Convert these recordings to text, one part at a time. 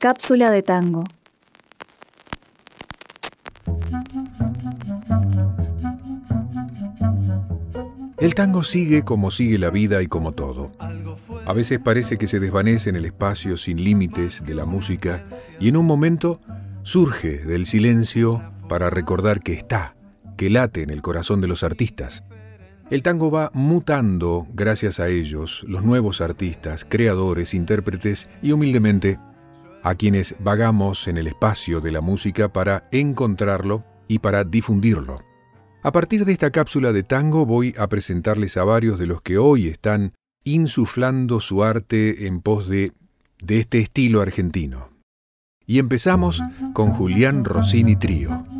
Cápsula de tango. El tango sigue como sigue la vida y como todo. A veces parece que se desvanece en el espacio sin límites de la música y en un momento surge del silencio para recordar que está, que late en el corazón de los artistas. El tango va mutando gracias a ellos, los nuevos artistas, creadores, intérpretes y humildemente a quienes vagamos en el espacio de la música para encontrarlo y para difundirlo. A partir de esta cápsula de tango voy a presentarles a varios de los que hoy están insuflando su arte en pos de, de este estilo argentino. Y empezamos con Julián Rossini Trío.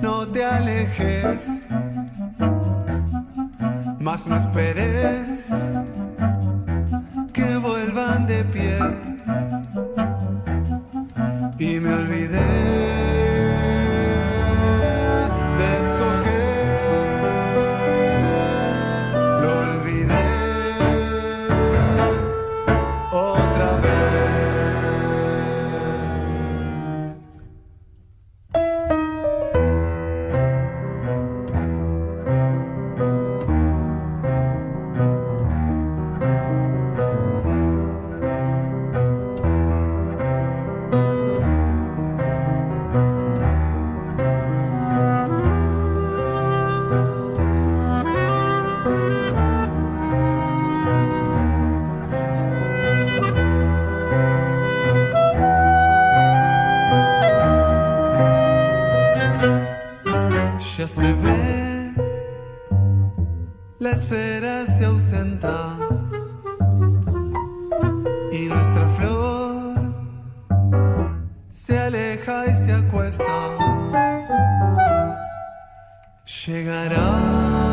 No te alejes. Más no esperes que vuelvan de pie Ya se ve, la esfera se ausenta. Y nuestra flor se aleja y se acuesta. Llegarán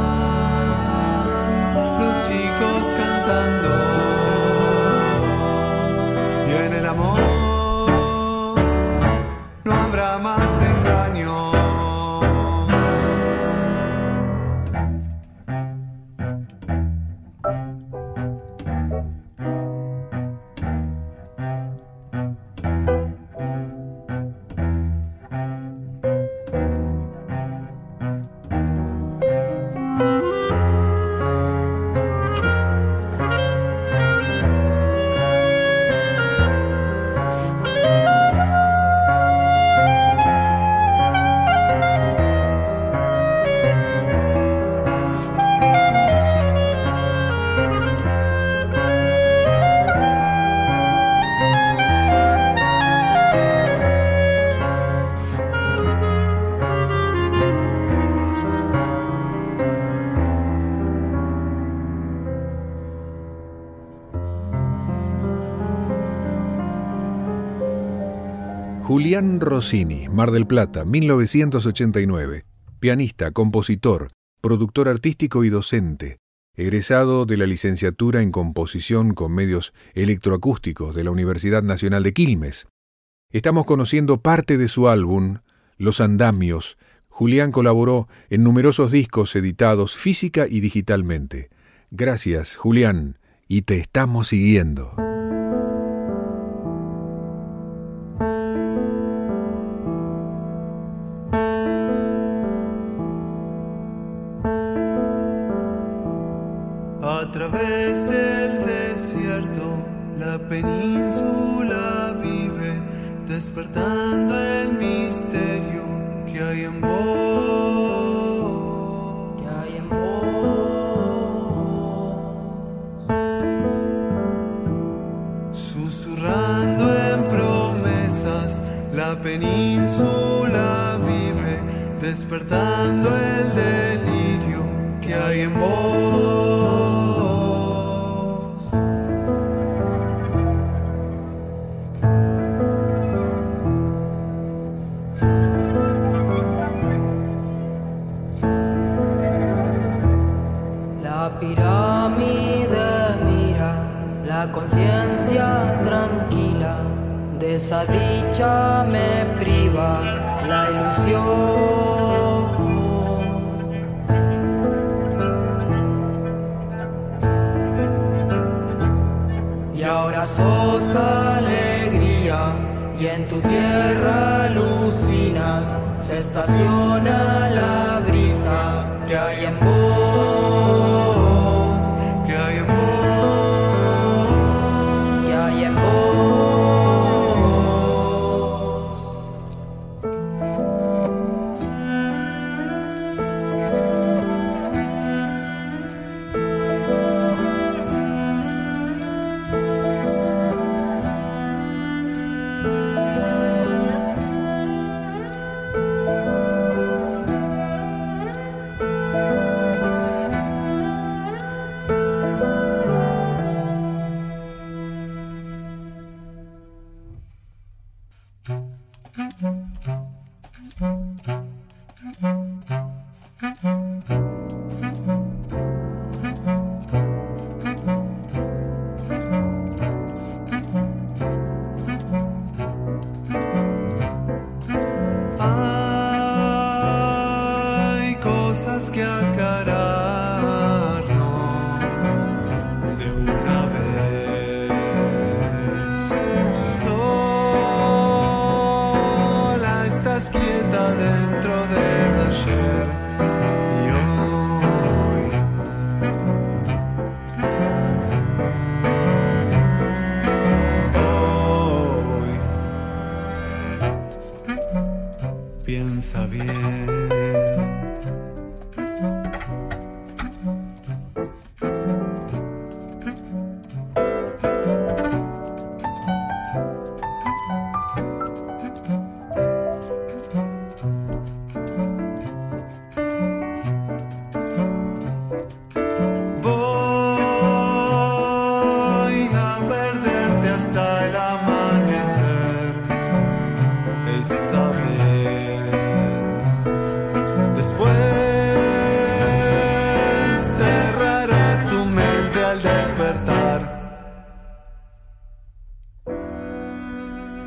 Julián Rossini, Mar del Plata, 1989. Pianista, compositor, productor artístico y docente. Egresado de la licenciatura en composición con medios electroacústicos de la Universidad Nacional de Quilmes. Estamos conociendo parte de su álbum, Los Andamios. Julián colaboró en numerosos discos editados física y digitalmente. Gracias, Julián, y te estamos siguiendo. Través del desierto, la península vive, despertando el misterio que hay en vos. que hay en vos. Susurrando en promesas, la península vive, despertando el delirio que hay en vos. Pirámide mira, la conciencia tranquila, de esa dicha me priva la ilusión. Y ahora sos alegría y en tu tierra alucinas, se estaciona la brisa que hay en vos, your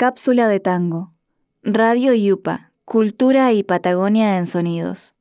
Cápsula de tango. Radio Yupa. Cultura y Patagonia en sonidos.